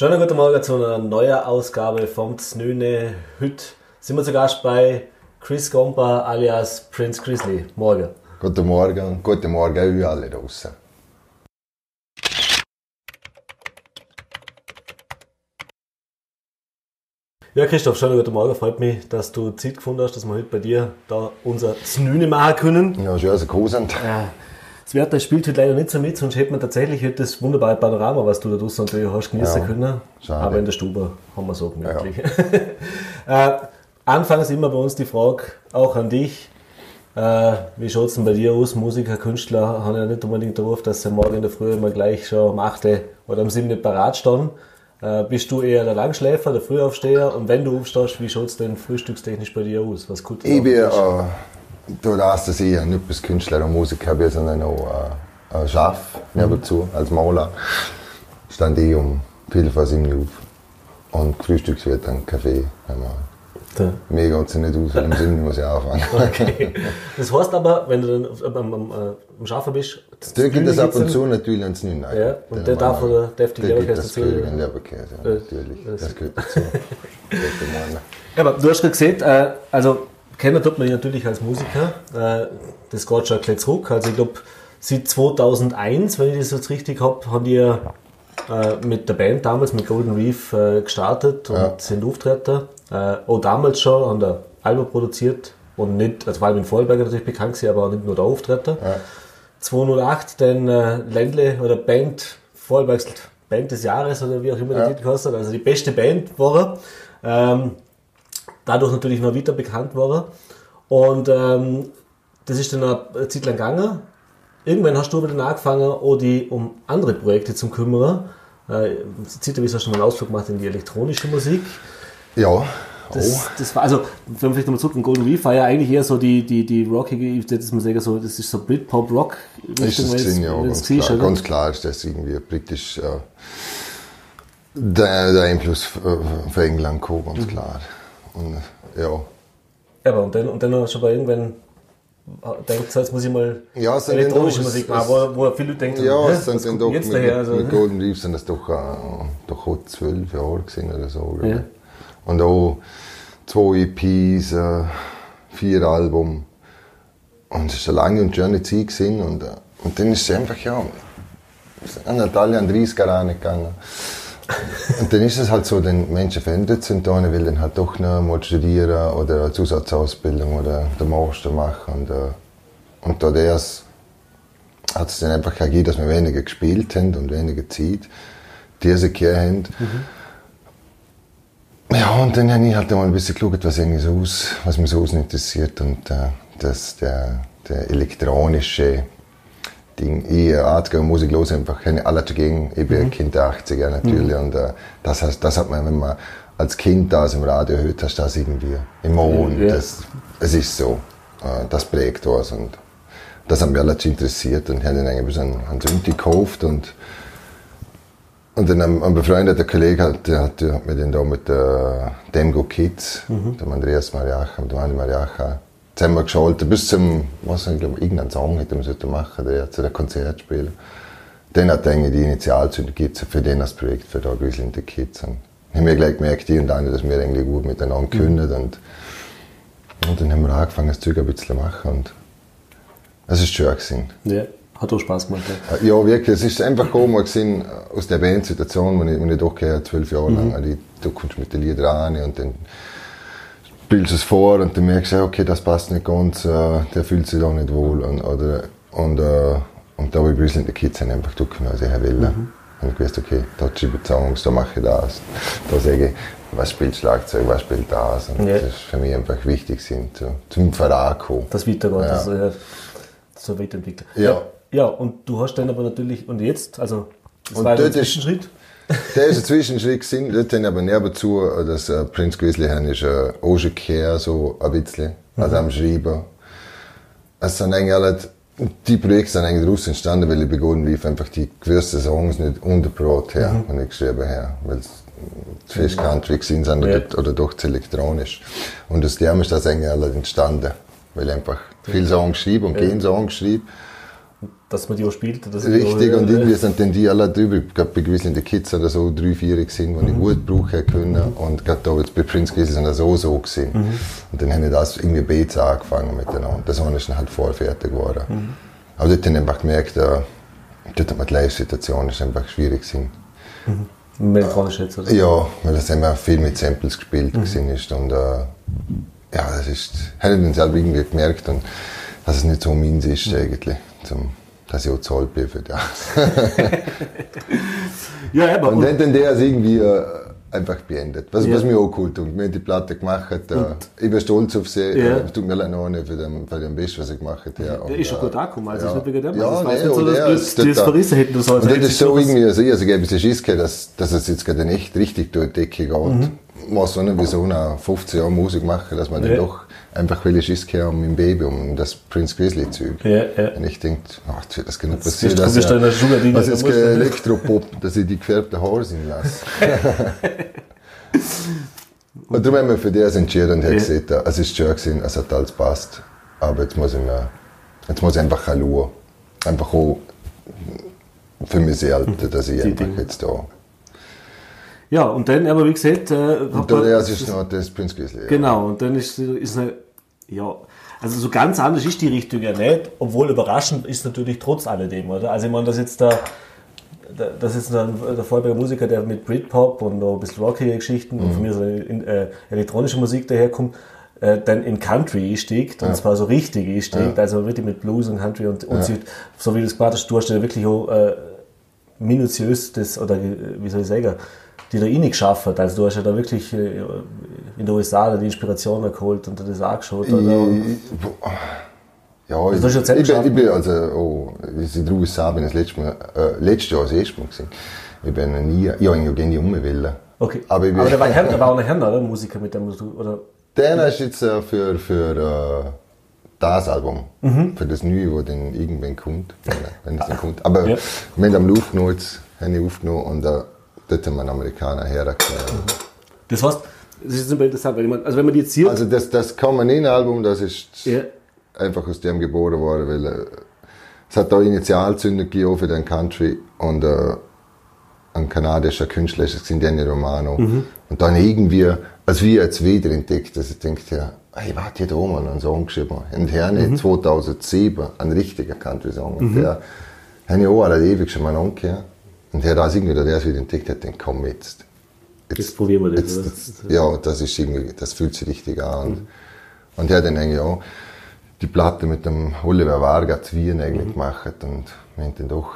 Schönen guten Morgen zu einer neuen Ausgabe vom Znöne. Heute sind wir zu Gast bei Chris Gompa alias Prince Grizzly. Morgen. Guten Morgen, guten Morgen euch alle draußen. Ja, Christoph, schönen guten Morgen. Freut mich, dass du Zeit gefunden hast, dass wir heute bei dir da unser Znüne machen können. Ja, schön, dass ihr. Ja. Das Wetter spielt heute leider nicht so mit, sonst hätte man tatsächlich heute das wunderbare Panorama, was du da draußen natürlich hast, genießen Ja, können. schade. Aber in der Stube haben wir so gemütlich. äh, anfangs immer bei uns die Frage, auch an dich. Äh, wie schaut es denn bei dir aus? Musiker, Künstler haben ja nicht unbedingt darauf, dass sie morgen in der Früh immer gleich schon um 8 oder um 7 parat stehen. Äh, bist du eher der Langschläfer, der Frühaufsteher? Und wenn du aufstehst, wie schaut es denn frühstückstechnisch bei dir aus? Was gut Ich bin, du das eher nicht als Künstler und Musiker bin, sondern auch äh, ein Schaf nebenzu, als Maler. Stand ich um viel vor sieben auf. Und Frühstücks wird dann Kaffee. einmal. Ja. Mir geht es nicht aus, um sieben muss ich anfangen. Okay. Das heißt aber, wenn du dann am, am, äh, am Schaffen bist, Da gibt es ab und zu natürlich ans Neun. Ja, und der darf oder darf die Der gibt Leberkäse das dazu? König Leberkäse, ja, natürlich. das- Das gehört dazu. Ja, aber du hast gerade gesehen, äh, also kennen tut man natürlich als Musiker. Äh, das geht schon ein zurück. Also ich glaube, seit 2001, wenn ich das jetzt richtig habe, haben die äh, mit der Band damals, mit Golden Reef, äh, gestartet und Ja. sind Auftritte. Äh, auch damals schon haben der Album produziert und nicht, also vor allem in Vorarlberg natürlich bekannt gewesen, aber auch nicht nur der Auftritte. Ja. 208 dann äh, Ländle oder Band, Vorarlbergs Band des Jahres oder wie auch immer Ja. die Titel kostet, also die beste Band war er. Ähm, dadurch natürlich noch weiter bekannt war. Und ähm, das ist dann eine Zeit lang gegangen. Irgendwann hast du aber dann angefangen, auch die um andere Projekte zu kümmern. Äh, Zeitweise hast du mal einen Ausflug gemacht in die elektronische Musik. Ja, Das, oh. das war, also, wenn wir vielleicht nochmal zurück in Golden Reef war ja eigentlich eher so die, die, die rockige, würde jetzt mal sagen, so, das ist so Britpop-Rock. Ist es gewesen, ja, ganz klar. oder? ganz klar ist das irgendwie britisch äh, der, der Einfluss äh, von England gekommen, Mhm. ganz klar. Und ja. Aber und dann, und dann hast du aber irgendwann denkt, so, jetzt muss ich mal Ja, elektronische Musik machen, wo, wo viele Leute denken, Ja, es sind dann doch denn mit, jetzt daher? Also, mit Golden Reef sind das doch, äh, doch auch zwölf Jahre gewesen oder so. Ja. Und auch zwei EPs, äh, vier Alben. Und es war eine lange und schöne Zeit gewesen. Und, äh, und dann ist es einfach, ja, an 30 Jahre gegangen. Und dann ist es halt so, den Menschen verändert sind da, will dann halt doch noch mal studieren oder eine Zusatzausbildung oder den Master machen. Und, äh, und da das hat es dann einfach gegeben, dass wir weniger gespielt haben und weniger Zeit diese Kehr haben. Ja, und dann habe ich halt mal ein bisschen geschaut, was, irgendwie so aus, was mich so interessiert. Und äh, das, der, der elektronische Ding, ich äh, Musik los einfach keine alle dagegen. Ich bin ein Kind der 80er natürlich. Und äh, das, heißt, das hat man, wenn man als Kind das im Radio hört, hast das irgendwie im Mond. Ja. Das, es ist so. Äh, das prägt was. Und das hat mich alles interessiert. Und ich habe dann eigentlich ein bisschen einen Synthi gekauft und und dann ein, ein befreundeter Kollege hat, der hat, der hat mir den da mit der Demgo Kids, dem Andreas Mariacha, mit dem Andi Mariacha, zusammen geschaltet, bis zum, was ich glaube, irgendeinen Song hätte man sollte machen, der zu der Konzert spielen. Dann hat eigentlich die Initialzündung gegeben für den das Projekt, für da Grizzly and the Kids. Und haben wir gleich gemerkt, die und andere, dass wir eigentlich gut miteinander können. Und, und dann haben wir angefangen, das Zeug ein bisschen zu machen. Und es ist schön gewesen. ja, hat auch Spaß gemacht. Ja. Ja, wirklich. Es ist einfach gekommen gewesen, aus der Bandsituation, wo ich, ich doch gehört, zwölf Jahre lang, also, du kommst mit den Liedern rein und dann spielst es vor und merkst du, ja, okay, das passt nicht ganz, äh, der fühlt sich da nicht wohl. Und, oder, und, äh, und da habe ich and the Kids haben einfach tun, was ich will. Und ich wusste, okay, da schreibe ich Songs, da mache ich das. Da sage ich, was spielt Schlagzeug, was spielt das. Und Ja. das ist für mich einfach wichtig, sind, zu, zum kommen. Das weitergeht, Ja. also, ja, so weiterentwickelt. Ja. Ja, und du hast dann aber natürlich, und jetzt, also, das Und war der Zwischenschritt. Der ist ein Zwischenschritt gewesen. Dort haben aber nebenzu, dass äh, Prince Grizzly haben, ist äh, auch schon gehört, so ein bisschen, also am Schreiben. Es sind eigentlich alle, die Projekte sind eigentlich daraus entstanden, weil ich begonnen Reef einfach die gewissen Songs nicht unterbrot her, wenn ich geschrieben habe. Weil es zu fest Country gewesen sind Ja. oder, oder doch zu elektronisch. Und aus dem ist das eigentlich alles entstanden. Weil ich einfach viele Songs schreibe und keinen Song schreibe. Dass man die auch spielt. Richtig, und irgendwie sind dann die alle drüber. Glaube, bei gewissen Kids oder so drei, vier gewesen, die mhm. ich gut brauchen können. Mhm. Und gerade da jetzt bei Prince Grizzly sind das so so gewesen. Mhm. Und dann habe ich das irgendwie Beats angefangen miteinander. Das eine ist dann halt voll fertig geworden. Mhm. Aber dort habe ich einfach gemerkt, äh, dort die Live-Situation ist einfach schwierig gewesen. Mhm. Melodisch jetzt, oder? Ja, weil das immer viel mit Samples gespielt mhm. ist. Und äh, ja, das ist, habe ich dann selber irgendwie gemerkt. Und, dass es nicht so meins ist mhm. eigentlich, zum, dass ich auch alt bin für das. ja, aber und dann, der ist irgendwie äh, einfach beendet. Was, ja. was mir auch cool tut. Wir haben die Platte gemacht. Äh, ich bin stolz auf sie. Ja. Es tut mir leid noch nicht für den, für den Best, was ich gemacht habe. Ja. Der ist schon gut angekommen. Also ja. ist nicht wegen dem. Ja, also nee, nicht so, dass die das verrissen hätten. Das und das ist so irgendwie, also ich, also ein bisschen Schiss gehabt, dass, dass es jetzt gerade nicht richtig durch die Decke geht. Mhm. Weiß auch nicht, wieso nach 15 Jahren Musik machen, dass man ja. dann doch einfach will ich Schiss gehabt um mein Baby, um das Prince Grizzly Zeug. Ja, ja. Und ich denke, ach, das kann nicht passieren. Das ist in der Schule, was ist Elektropop, dass ich die gefärbten Haare sind lasse. und darum haben wir für das entschieden und haben ja. gesagt, es ist schön gewesen, es hat alles passt. Aber jetzt muss ich, mir, jetzt muss ich einfach schauen. Einfach auch für mich selbst, dass ich die einfach Dinge. jetzt da ja, und dann, aber wie gesagt... Äh, und dann das ist noch das Grizzly. Ja. Genau, und dann ist, ist eine, ja, also so ganz anders ist die Richtung ja nicht, obwohl überraschend ist natürlich trotz alledem, oder? Also ich meine, dass jetzt da, das ist ein, der Vollberger Musiker, der mit Britpop und noch ein bisschen rockige Geschichten mhm. und von mir so in, äh, elektronische Musik daherkommt, äh, dann in Country steigt, ja. und zwar so richtig steigt, ja. also wirklich mit Blues und Country und, und ja. so wie du es gemacht hast, du hast ja wirklich auch äh, minutiös das, oder wie soll ich sagen, die da eh nicht geschafft hat. Also du hast ja da wirklich äh, in den USA die Inspiration geholt und das angeschaut. Oder? ja, also ich, ich, bin, ich bin also, oh, ich in den USA bin, das letzte Mal, äh, letztes Jahr das erste Mal gewesen. Ich bin nie, ich habe nie umgewählt. Okay. Aber, ich bin, Aber der war, der war auch ein Herr, oder? Musiker mit dem du, oder? Der ist jetzt äh, für, für äh, das Album, mhm. für das Neue, wo dann irgendwann kommt, wenn, es dann kommt. Aber ja. wir haben am jetzt habe ich aufgenommen und äh, dort haben wir Amerikaner hergekommen. Das heißt, das ist super interessant, weil meine, also wenn man die jetzt sieht... Also das, das Album, das ist ja. einfach aus dem geboren worden, weil äh, es hat da Initialzünder gegeben für den Country und äh, ein kanadischer Künstler ist es Danny Romano. Mhm. Und dann irgendwie, als wir jetzt wieder entdeckt, dass ich denke, ja, hey, warte, hier oben einen Song geschrieben. Und Herne mhm. 2007, ein richtiger Country-Song. Und mhm. der habe ich auch ewig schon mal angehört. Und er hat irgendwie, der es wieder entdeckt hat, dann komm jetzt. Jetzt, jetzt probieren wir das. Jetzt, jetzt, ja, das ist irgendwie, das fühlt sich richtig an. Mhm. Und er hat dann eigentlich auch die Platte mit dem Oliver Varga zu Wien eigentlich mhm. gemacht und wir haben dann doch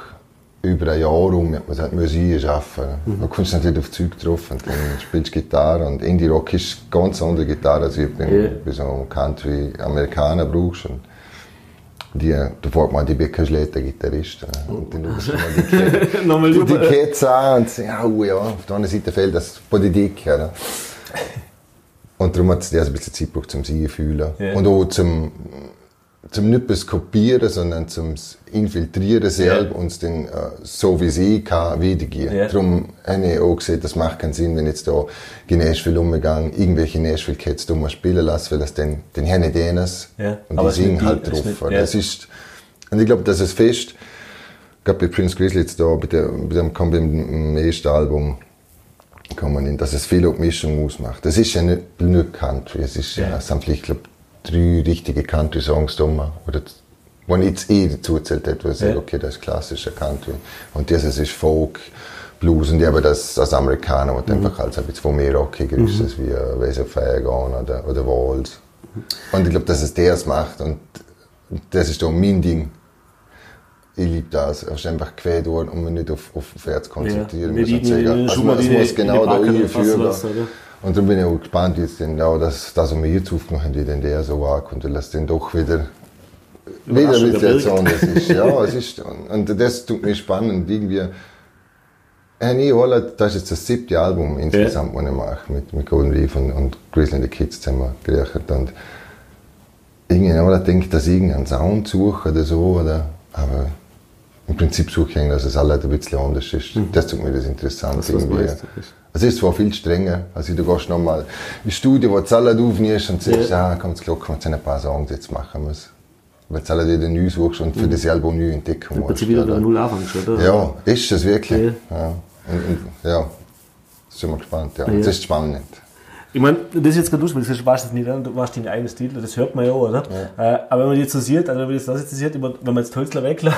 über ein Jahr rum, man hat Musik arbeiten. Mhm. Man kommt natürlich auf Zeug drauf und dann spielst du Gitarre und Indie Rock ist ganz andere Gitarre, als bei, yeah. bei so einem Country Amerikaner brauchst. Und die, da fragt man die Bäckerschläger Gitarrist. Äh, und dann schaust du mal die, die, die Kids an und sagst, ja, oh ja, auf der anderen Seite fehlt das Politik. Oder? Und darum hat es ein bisschen Zeit gebraucht, zum sie fühlen. Yeah. Und auch zum, zum nicht bloß kopieren, sondern zum Infiltrieren selber yeah. und dann äh, so wie sie kann wiedergeben. Yeah. Darum habe ich auch gesehen, das macht keinen Sinn, wenn jetzt da in Nashville umgegangen, irgendwelche Nashville Cats mal spielen lassen, weil das dann, dann haben die das yeah. und die singen halt drauf. Nicht, yeah. Das ist, und ich glaube, dass es fest, gerade bei Prince Grizzly jetzt da, bei, der, bei dem kommt im ersten Album, kommen in, dass es viel auf Mischung ausmacht. Das ist ja nicht nur Country, es ist ja, ja ich glaube, drei richtige Country-Songs da oder wo ich jetzt eh dazu erzählt habe, wo ich ja. sage, okay, das ist klassischer Country. Und dieses ist Folk, Blues und ich habe das als Amerikaner, was mhm. einfach als ein bisschen mir rockiger ist, mhm. wie uh, Ways of Fairgone oder, oder Walls. Und ich glaube, dass es das macht und das ist doch mein Ding. Ich liebe das. Es ist einfach quer durch und mich nicht auf, auf Pferd konzentrieren. Ja, nicht sagen, also, es muss genau da hinführen. Und dann bin ich auch gespannt, wie jetzt denn auch das, das, was wir jetzt aufgemacht haben, wie denn der so ankommt, weil das dann doch wieder, wieder ein bisschen jetzt anders ist. Ja, es ist, und das tut mir spannend, irgendwie, Hey, das ist jetzt das siebte Album insgesamt, ja. das ich mache, mit, mit Golden Reef und, und Grizzly and the Kids zusammen gerechnet. Und irgendwie, denke ich, dass ich irgendeinen Sound suche oder so, oder, aber im Prinzip suche ich dass es alles ein bisschen anders ist. Mhm. Das tut mir das interessant. Das irgendwie. Es ist zwar viel strenger, also du gehst nochmal ins Studio, wo du alles aufnimmst und sagst, ja, ah, komm, jetzt locker, wir ein paar Songs jetzt machen müssen. weil du alle wieder neu suchst und für mhm. dich selber neu entdecken musst. Du wieder bei Null anfängst, oder? Ja, ist es wirklich. Ja. Ja. Und, und, ja. Sind wir gespannt, ja. ja. Das ist spannend. Ich meine, das ist jetzt gerade lustig, weil du warst nicht an, du machst deinen eigenen Stil, das hört man ja auch, oder? Ja. Äh, aber wenn man jetzt so sieht, also wenn man das jetzt sieht, wenn man jetzt Hölzler weglässt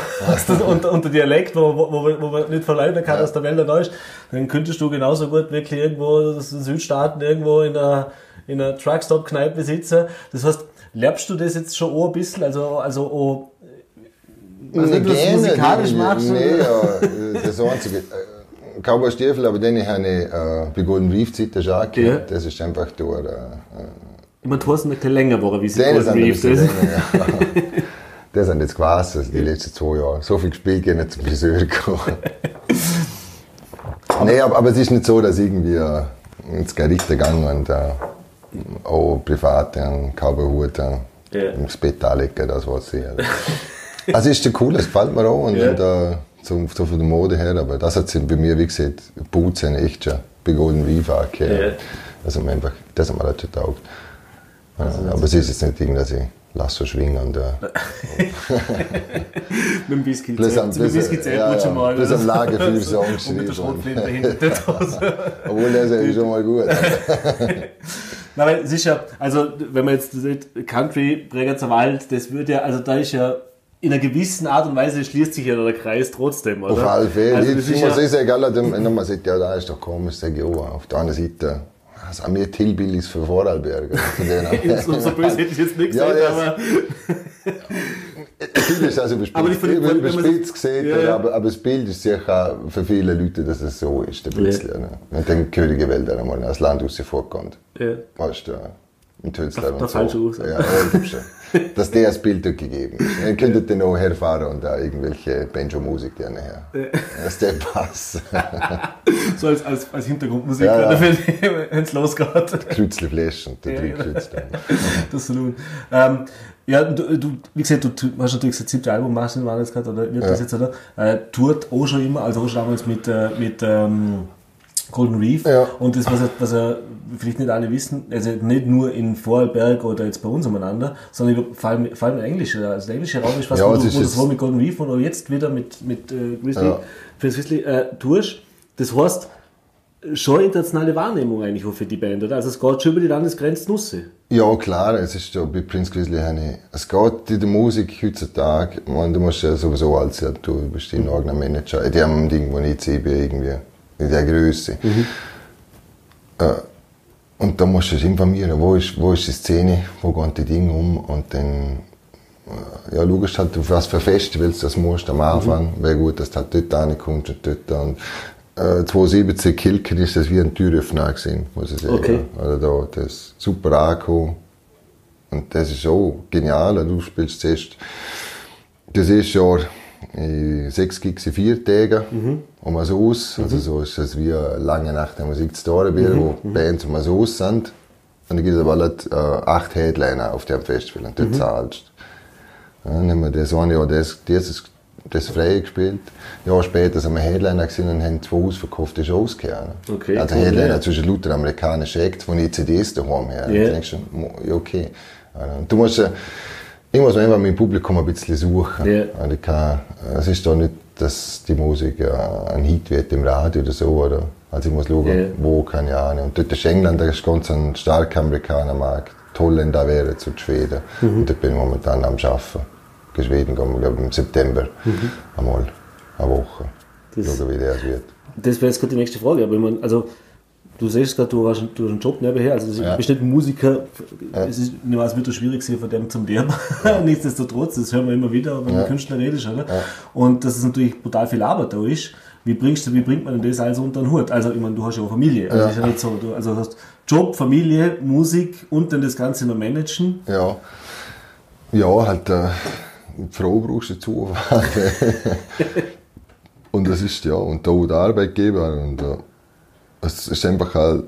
und, und der Dialekt, wo, wo, wo, wo man nicht verleugnen kann, ja. dass der Wälder da ist, dann könntest du genauso gut wirklich irgendwo in den Südstaaten irgendwo in einer, in einer Truckstop-Kneipe sitzen. Das heißt, lernst du das jetzt schon auch ein bisschen, also, also auch, also nicht, was du musikalisch machst? Nee, ja, das Einzige. Cowboy-Stiefel, aber den habe ich äh, bei Golden Reef Zeit schon angehört. Ja. Das ist einfach durch. Äh, ich meine, du hast ein bisschen länger geworden, wie sie Golden Reef ist. Länger, ja. das sind jetzt gewesen, also die letzten zwei Jahre. So viel gespielt, gehen nicht zum Friseur gekommen. nee, aber, aber, es ist nicht so, dass irgendwie äh, ins Gericht gegangen und äh, auch privat einen Cowboy-Hut äh, ins Bett anlegen, das was ich. Also. also ist cool, das gefällt mir auch. Und, ja. und äh, so, so von der Mode her, aber das hat bei mir, wie gesagt, Boots sind echt schon bei Golden Reef angehört. Ja. Also einfach, das hat mir halt schon taugt. Also, aber es ist jetzt nicht irgendwie, dass ich Lasso schwingen und. Äh, mit dem Whisky Plus am, plus, Whisky ja, ja, mal. Plus am Lagerfeuer Song geschrieben. Und mit der Schrotflinte dahinter. Obwohl, das ist schon mal gut. Na, weil sicher, also wenn man jetzt sieht, Country, Bregenzer Wald, das würde ja, also da ist ja in einer gewissen Art und Weise schließt sich ja der Kreis trotzdem, oder? Auf alle Fälle. Also, das ist, ja ist egal, wenn man sagt, ja, da ist doch komisch, sage ich, oh, auf der anderen Seite, das haben wir Tillbillis für Vorarlberg. so, so böse hätte ich jetzt nicht gesagt, ja, aber... Natürlich ist also überspitzt, überspitzt gesehen, ja. aber, aber das Bild ist sicher für viele Leute, dass es so ist, ein bisschen. Ja. Ne? Wenn dann Könige Wälder einmal als Land raus vorkommt. Ja. Weißt du, in Tölzler und so. Ja, ja, schon. Dass der das Bild gegeben ist. Dann könntet ihr noch herfahren und da irgendwelche Banjo-Musik gerne her. Dass der Pass. so als, als, als Hintergrundmusik, ja, ja. wenn es losgeht. Krützle Flash und der ja, genau. Das ist ähm, ja, du, du, wie gesagt, du, hast natürlich das siebte Album, machst du jetzt gerade, oder wird das jetzt, oder? Äh, tourt auch schon immer, also auch schon damals mit, äh, mit ähm, Golden Reef. Ja. Und das, was er, was er vielleicht nicht alle wissen, also nicht nur in Vorarlberg oder jetzt bei uns umeinander, sondern vor allem, vor allem Englisch. Also der englische Raum ist was, ja, wo, du, wo das war mit Golden Reef und jetzt wieder mit, mit äh, Grizzly, ja. für Grizzly äh, tust. Das heißt, schon internationale Wahrnehmung eigentlich auch für die Band, oder? Also es geht schon über die Landesgrenzen raus. Ja, klar, es ist ja bei Prince Grizzly eine, es geht in der Musik heutzutage, man, du musst ja sowieso als ja, du bist ein eigener Manager, die haben irgendwo nicht CB irgendwie in der Größe. Mhm. Äh, und da musst du dich informieren, wo ist, wo ist die Szene, wo gehen die Dinge um und dann äh, ja, schaust halt, auf was für Festivals das musst am Anfang. Mhm. Wäre gut, dass du halt dort reinkommst und dort. Und, äh, 2017 Kilken ist das wie ein Türöffner gewesen, muss ich sagen. Okay. Also da, das ist super angekommen. Und das ist auch genial. Du spielst zuerst das erste Jahr sechs Gigs in vier Tagen mhm. um es aus. Mhm. Also so ist es wie eine lange Nacht der Musik zu Storebier, mhm. wo mhm. Bands um es aus sind. Und dann gibt es aber halt, äh, acht Headliner auf dem Festival und dort mhm. zahlst du. Dann haben wir das eine Jahr das, dieses, das frei gespielt. Ein Jahr später sind wir Headliner gesehen und haben zwei ausverkaufte Shows gehabt. Okay, also cool, Headliner ja. zwischen lauter amerikanischen Acts, von ECDs daheim her. Yeah. denkst du, ja okay. Und du musst, ich muss einfach mit dem Publikum ein bisschen suchen. Yeah. ich kann, es ist doch nicht, dass die Musik ein Hit wird im Radio oder so. Oder? Also ich muss schauen, yeah. wo, keine Ahnung. Und dort ist England ist ganz ein starker Amerikanermarkt. Die Holländer wären zu Schweden. Mhm. Und dort bin ich momentan am Arbeiten. In Schweden gehen wir, glaube im September mhm. einmal eine Woche. Das, schauen, wie das wird. Das wäre jetzt gerade die nächste Frage. Aber ich meine, also Du siehst gerade, du hast, du hast einen Job nebenher, also du ja. bist nicht ein Musiker, ja. es ist, es wird schwierig sein, von dem zum Lernen. Ja. Nichtsdestotrotz, das hören wir immer wieder, wenn ja. man Künstler redet. Oder? Ja. Und dass es natürlich brutal viel Arbeit da ist. Wie, bringst du, wie bringt man denn das alles unter den Hut? Also, ich meine, du hast ja auch Familie. Also, ja. ist ja nicht so, du, also hast Job, Familie, Musik und dann das Ganze noch managen. Ja. Ja, halt, äh, Frau brauchst du dazu. und das ist, ja, und da der Arbeitgeber und, äh, es ist einfach halt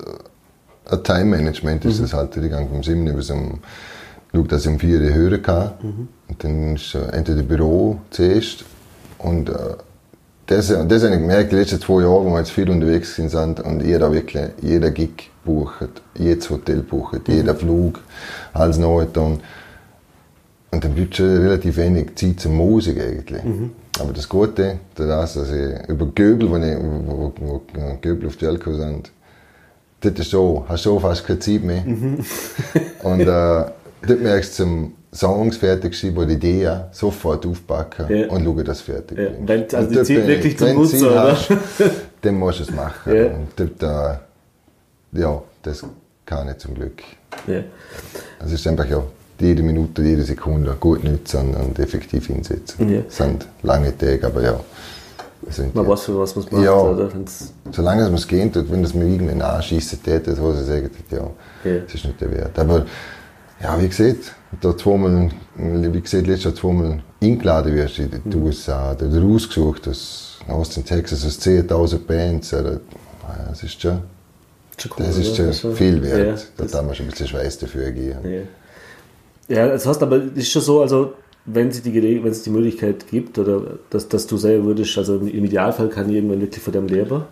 ein Time-Management, ist mhm. es halt. Ich gehe vom 7 bis um, schaue, dass ich um 4 Uhr hören kann. Mhm. Und dann ist entweder Büro zuerst und äh, das, das habe ich gemerkt, die letzten zwei Jahre, wo wir jetzt viel unterwegs sind und jeder wirklich, jeder Gig bucht, jedes Hotel bucht, mhm. jeder Flug, alles neu. Und und dann bleibt schon relativ wenig Zeit zur Musik eigentlich. Mhm. Aber das Gute ist, dass ich über Göbel, wenn ich, wo, wo, wo Göbel auf die gekommen sind, dort ist so, hast du fast keine Zeit mehr. Mhm. und äh, dort merkst du zum Songs fertig schreiben oder Ideen sofort aufpacken ja. und schauen, dass fertig ja. Wenn, also die Zeit wirklich zum Nutzen, oder? Hast, dann musst du es machen. Ja. Und dort, äh, ja, das kann ich zum Glück. Ja. Also es ist einfach ja, jede Minute, jede Sekunde gut nutzen und effektiv einsetzen. Ja. Das sind lange Tage, aber ja. Man weiß, für was man es macht. Ja, oder? solange es geht, wenn das mir irgendwann anschießen täte, wo sie sagen, ja, ja, das ist nicht der Wert. Aber ja, wie gesagt, da zweimal, wie gesagt, letztes Jahr zweimal eingeladen wirst in die mhm. USA, da rausgesucht aus Austin, Texas, aus 10.000 Bands, das ist schon, cool, das ist schon viel wert. Ja, da haben wir schon ein bisschen Schweiß dafür gegeben. Ja. ja, das heißt aber, es ist schon so, also wenn es die, wenn es die Möglichkeit gibt, oder dass, dass du selber würdest, also im Idealfall kann jemand wirklich von dem leben?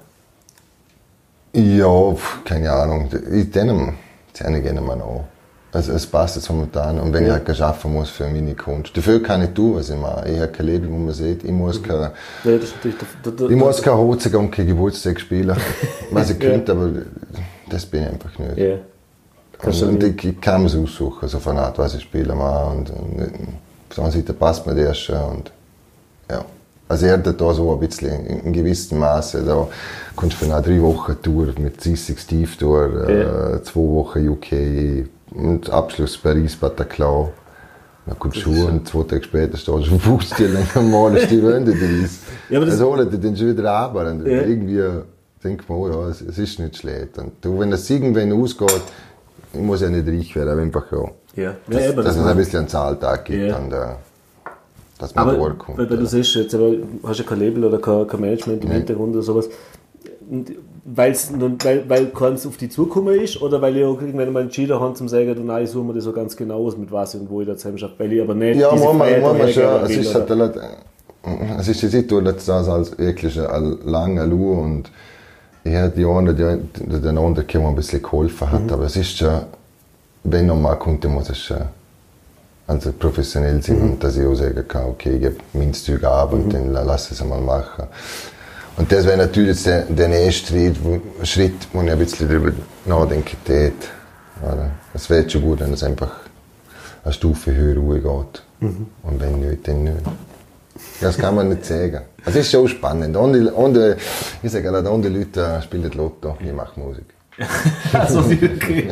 Ja, keine Ahnung. Ich denke, das gerne mal auch. Also es passt jetzt momentan. Und wenn ja. ich halt arbeiten muss für meine Kunst. Dafür kann ich tun, was ich mache. Ich habe kein Leben, wo man sieht. Ich muss mhm. kein, ja, da, da, ich muss kein Hozig und kein Geburtstag spielen. was ich könnte, aber das bin ich einfach nicht. Ja. Und, und ich, ich, kann es aussuchen, so von Art, was ich spiele mache. Und, und, auf der anderen Seite passt mir das schon. Und, ja. Also er hat da so ein bisschen in, gewissem Maße, da kommst du für eine drei Wochen Tour mit 30 Steve Tour, ja. äh, zwei Wochen UK, und Abschluss Paris, Bataclan. Dann kommst du und zwei Tage später stehst du auf dem Fußstil und malst die Wände draus. Ja, das also holen die dann schon wieder ab. Und ja. irgendwie denkt man, oh ja, es, es, ist nicht schlecht. Und du, wenn das irgendwann ausgeht, muss ja nicht reich werden, aber einfach ja. Ja. Dass, ja, dass das es ein bisschen einen Zahltag gibt. Ja. Äh, dass man aber, durchkommt. Weil, weil du siehst, jetzt aber, hast ja kein Label oder kein, kein Management im Hintergrund oder sowas weil's, weil, weil keins auf die zukommen ist oder weil ich auch irgendwann mal entschieden habe, zum sagen, nein, ich suche mir das so ganz genau aus, mit was und wo ich da zusammen schaffe, weil ich aber nicht Ja, manchmal, manchmal schon, es ist halt, es ist jetzt so, dass das als wirklich ein langer Lu und ich hätte die einen, die, den anderen die ein bisschen geholfen hat, mhm. aber es ist schon, wenn noch mal kommt, dann muss es schon also professionell sein mhm. und dass ich auch sagen kann, okay, ich gebe mein Zeug ab und mhm. dann lass es einmal machen. Und das wäre natürlich der, der nächste Schritt, wo, Schritt, wo ich ein bisschen darüber nachdenke. Es wäre schon gut, wenn es einfach eine Stufe höher ruhig geht. Mhm. Und wenn nicht, dann nicht. Das kann man nicht sagen. Es ist schon spannend. Andere, andere, ich sage gerade, andere Leute spielen Lotto, ich mache Musik. also okay.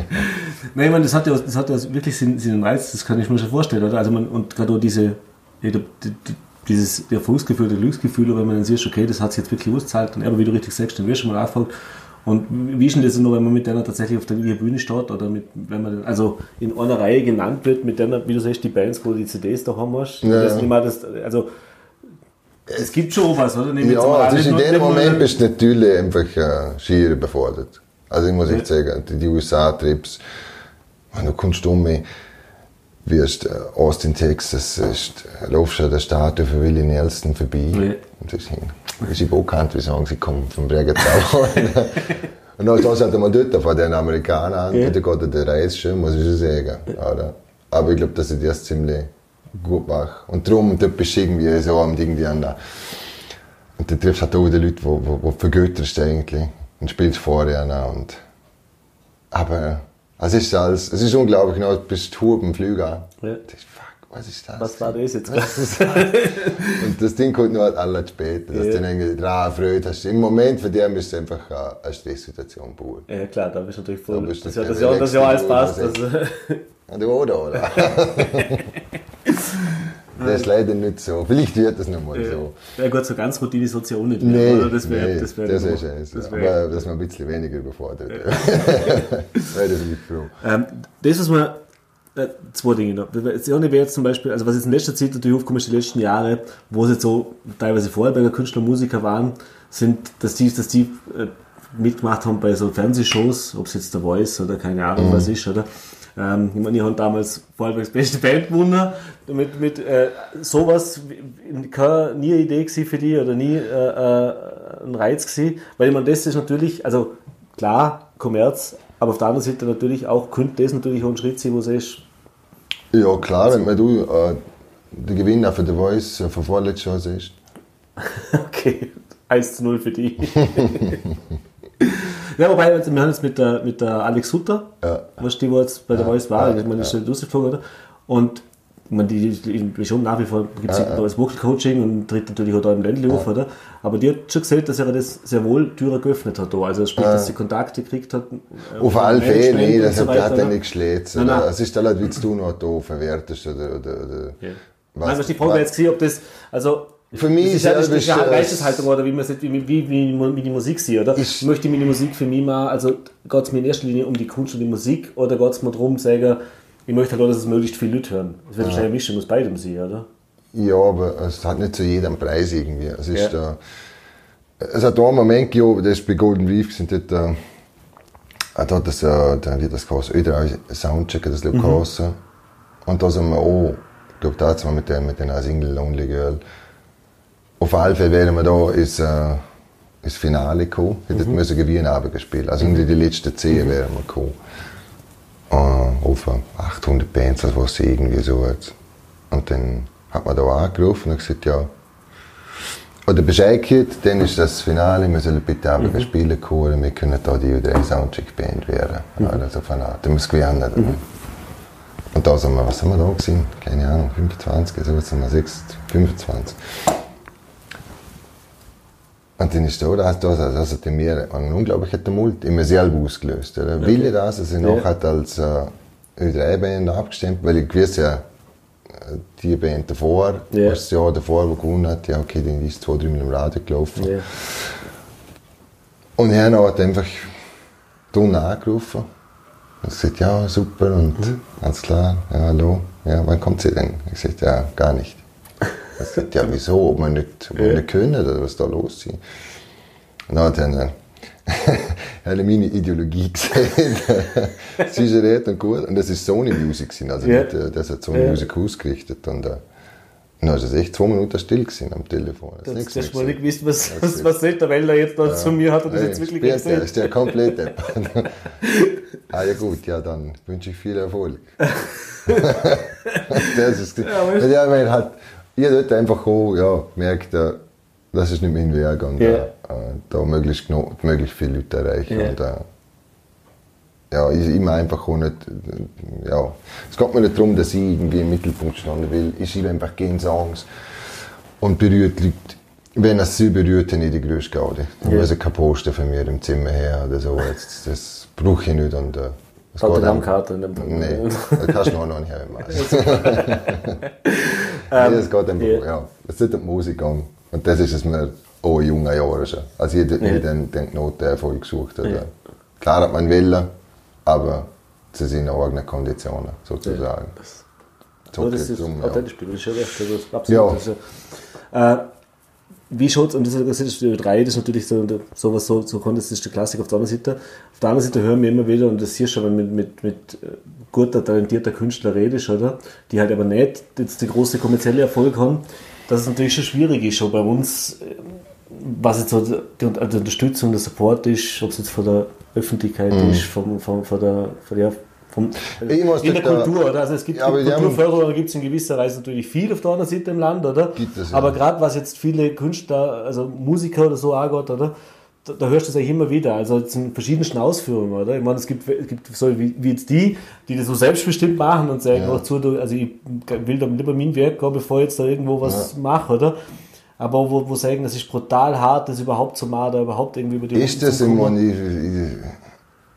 Nein, meine, das hat ja, das hat ja wirklich seinen Reiz, das kann ich mir schon vorstellen, oder? Also man, und gerade diese, die, die, dieses Erfolgsgefühl, das Glücksgefühl, wenn man dann sieht, okay, das hat sich jetzt wirklich ausgezahlt, und aber wie du richtig sagst, dann wirst du mal aufgefolgt. Und wie ist denn das nur, wenn man mit denen tatsächlich auf der Bühne steht oder mit, wenn man also in einer Reihe genannt wird, mit denen, wie du sagst, die Bands, wo du die CDs da haben musst? Ja. Das, das, also, es gibt schon was, oder? Nehmen ja, also in dem Moment bist du natürlich einfach äh, schier überfordert. Also ich muss ja. echt sagen, die, die USA-Trips, du kommst um mich, wirst äh, Austin, Texas, ist, laufst an der Statue von Willie Nelson vorbei. Ja. Und das ist ich bekannt, wie sagen, sie kommen vom Bregenzau. und dann sagt man dort von den Amerikanern, ja. da geht der Reis schön, muss ich schon sagen. Oder? Aber ich glaube, dass ich das ziemlich gut mache. Und darum, dort bist du irgendwie so am irgendwie an der, und dann triffst du halt auch die Leute, die, die, die vergötterst eigentlich. Und spielst vorher und, aber, es ist alles, es ist unglaublich, genau, du bist Tour beim Flüger. Ja. Das fuck, was ist das? Was war das jetzt? Das und das Ding kommt nur halt alle später, dass ja. du dann irgendwie dran Freude hast. Im Moment für dich ist es einfach eine Stresssituation pur. Ja klar, da bist du natürlich voll. Da das, ja, das, Jahr, das Jahr alles passt. Also. oder, oder? Das ist leider nicht so. Vielleicht wird das nochmal ja. so. Ja gut, so ganz Routine so auch nicht mehr. Nee, Das wäre nee, das wär das wär scheiße. Das wär Aber dass man ein bisschen weniger überfordert. Ja. Weil das nicht froh. Ähm, das, was man äh, zwei Dinge noch. Das eine wäre jetzt zum Beispiel, also was jetzt in letzter Zeit natürlich aufgekommen ist, die letzten Jahre, wo es jetzt so teilweise Vorarlberger Künstler und Musiker waren, sind, dass die, dass die äh, mitgemacht haben bei so Fernsehshows, ob es jetzt der Voice oder keine Ahnung mhm. was ist, oder? Ähm, ich meine, ich habe damals Vorarlbergs beste Band gewonnen. Mit, mit äh, sowas keine, nie eine Idee für die oder nie äh, äh, ein Reiz gewesen. Weil ich meine, das ist natürlich, also klar, Kommerz, aber auf der anderen Seite natürlich auch, könnte das natürlich auch ein Schritt sein, wo du sagst, Ja, klar, wenn man du äh, den Gewinner für The Voice von vorletztes Jahr siehst. okay, 1 zu 0 für die. ja, wobei, also, wir haben jetzt mit der, mit der Alex Sutter, Ja. was die, wo jetzt bei der Ja, Voice war, ja, ich meine, ja. ist ja durchgeflogen, oder? Und meine, die, die, schon nach wie vor gibt es das Vocal Coaching und tritt natürlich auch da im Ländle auf, oder? Aber die hat schon gesagt, dass er das sehr wohl Türen geöffnet hat da. Also sprich, dass sie Kontakte gekriegt hat. äh, Auf alle Management Fälle, nee, das so hat gerade ne? nicht geschlägt. Nein. Es ist halt, wie du noch da verwertest oder, oder, oder Ja. Nein, was die Frage was- wäre jetzt ob das, also, Für mich das ist ja ja das ja das- eine Geisteshaltung oder wie man sieht, wie, wie, wie, die Musik sieht, oder? Ich- möchte meine Musik für mich mal, also geht es mir in erster Linie um die Kunst und die Musik oder geht es mir darum, sagen, ich möchte halt auch, dass es möglichst viele Leute hören. Es wird wahrscheinlich eine Mischung aus beidem sein, oder? Ja, aber es hat nicht zu jedem Preis irgendwie. Es ist Ja. da, es hat da einen Moment gegeben, das ist bei Golden Reef, sind dort, äh, da hat das, äh, da wird das geheißen, Ö3 Soundcheck hat das Mhm. geheißen. Und da sind wir auch, ich glaube, da mal mit der, mit der Single Lonely Girl. Auf alle Fälle wären wir da ins, äh, ins Finale gekommen. Hätten mhm. müssen gewinnen Abend gespielt. Also in die letzten zehn wären wir gekommen. Äh, auf 800 Bands, das war irgendwie so. Jetzt. Und dann hat man da angerufen und gesagt, ja, oder Bescheid gekriegt, dann ist das Finale, wir sollen bitte Abend Mhm. spielen kommen, wir können da die oder Soundcheck-Band werden. Mhm. Also von Art, dann muss gewinnen. Und da sind wir, was haben wir da gesehen? Keine Ahnung, 25, so was sind wir, 6, 25. Und dann ist da, das, das, das hat in mir einen unglaublichen Tumult immer selber ausgelöst. Oder? Will ich das, dass ich Ja. nachher als äh, Ö3-Band abgestimmt, weil ich gewusst ja, äh, die Band davor, Ja. das Jahr davor, wo gewonnen hat, ja okay, die ist zwei, drei Mal im Radio gelaufen. Ja. Und er hat einfach Don angerufen und gesagt, ja, super und alles klar, ja, hallo, ja, wann kommt sie denn? Ich sagte, ja, gar nicht. Er sagt, ja, wieso, ob wir nicht, ob wir nicht können oder was da los ist. Und dann hat er meine Ideologie gesehen. Sie ist redet und gut. Und das ist Sony Music, gewesen, also Ja. mit, äh, das hat Sony Ja. Music ausgerichtet. Und äh, dann ist es echt zwei Minuten still gewesen am Telefon. Das hast mehr du nicht gesehen. gewusst, was, Das was, ist- was sagt der Wälder jetzt da zu mir, hat er das Hey, jetzt wirklich der, erzählt? ist der komplett ah ja gut, ja dann wünsche ich viel Erfolg. das ist, Ja, ja, ja, ich meine, halt, ihr dort einfach auch, ja, merkt, äh, das ist nicht mein Weg und Ja. äh, da möglichst, möglichst viele Leute erreichen. Ja. Und, äh, ja, ich, ich meine einfach auch nicht, ja, es geht mir nicht darum, dass ich irgendwie im Mittelpunkt standen will. Ich schreibe einfach gerne Songs und berührt Leute. Wenn es sie berührt, dann ich die größte Gaudi. Dann Ja. muss ich kein Poster von mir im Zimmer her oder so. Jetzt, das brauche ich nicht. Und, äh, Autogrammkarte in dem Nein, das kannst du noch noch nicht haben. nee, es geht einfach, ja. ja. Es geht um die Musik an. Und das ist es mir auch in jungen Jahren schon. Also ich Ja. nicht den, den Notenerfolg gesucht. Oder. Ja. Klar hat man wollen, aber zu seinen eigenen Konditionen, sozusagen. So Ja, das geht's ist um, ja. authentisch, das ist schon recht. Also, absolut. Ja. Das ist ja, äh, wie schaut und das ist die drei, das ist natürlich so, sowas so, so der Klassik auf der anderen Seite. Auf der anderen Seite hören wir immer wieder, und das hier schon, wenn mit, mit, mit äh, guter, talentierter Künstler redest, oder? Die halt aber nicht jetzt die große kommerzielle Erfolg haben, dass es natürlich schon schwierig ist, schon bei uns, äh, was jetzt so die, die Unterstützung, der Support ist, ob es jetzt von der Öffentlichkeit ist, vom, vom, von der, von der vom, in der dich da- Kultur, oder? Also es gibt Ja, haben- Kulturförderung, gibt es in gewisser Weise natürlich viel auf der anderen Seite im Land, oder? Gibt es, ja. Aber gerade was jetzt viele Künstler, also Musiker oder so angeht, oder? Da, da hörst du es eigentlich immer wieder, also in verschiedensten Ausführungen, oder? Ich meine, es gibt, es gibt so wie, wie jetzt die, die das so selbstbestimmt machen und sagen, Ja. auch zu, du- also ich will da lieber mein Werk gehen, bevor ich jetzt da irgendwo was mache, oder? Aber wo, wo sagen, das ist brutal hart, das überhaupt zu machen, da überhaupt irgendwie über die Ist das immer, ich,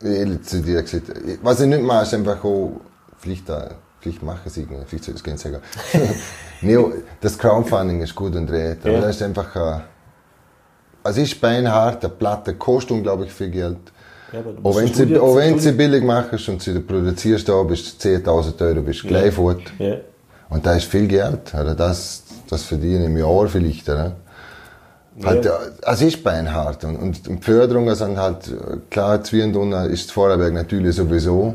ich, zu dir gesagt, was ich nicht mache, ist einfach auch, vielleicht, äh, vielleicht mache ich es irgendwie, vielleicht soll ich es gerne sagen. nee, das Crowdfunding ist gut und recht, aber Ja. das ist einfach, äh, es ist beinhart, eine Platte kostet unglaublich viel Geld. Ja, Auch wenn, ein sie, auch wenn sie billig machst und sie produzierst, da bist du 10.000 Euro, bist du gleich fort. Ja. Und da ist viel Geld, oder? Das, das verdiene ich im Jahr vielleicht, oder? Halt, ja. Es ist beinhart. Und, und die Förderungen sind halt, äh, klar, Zwierendunnen ist das Vorarlberg natürlich sowieso.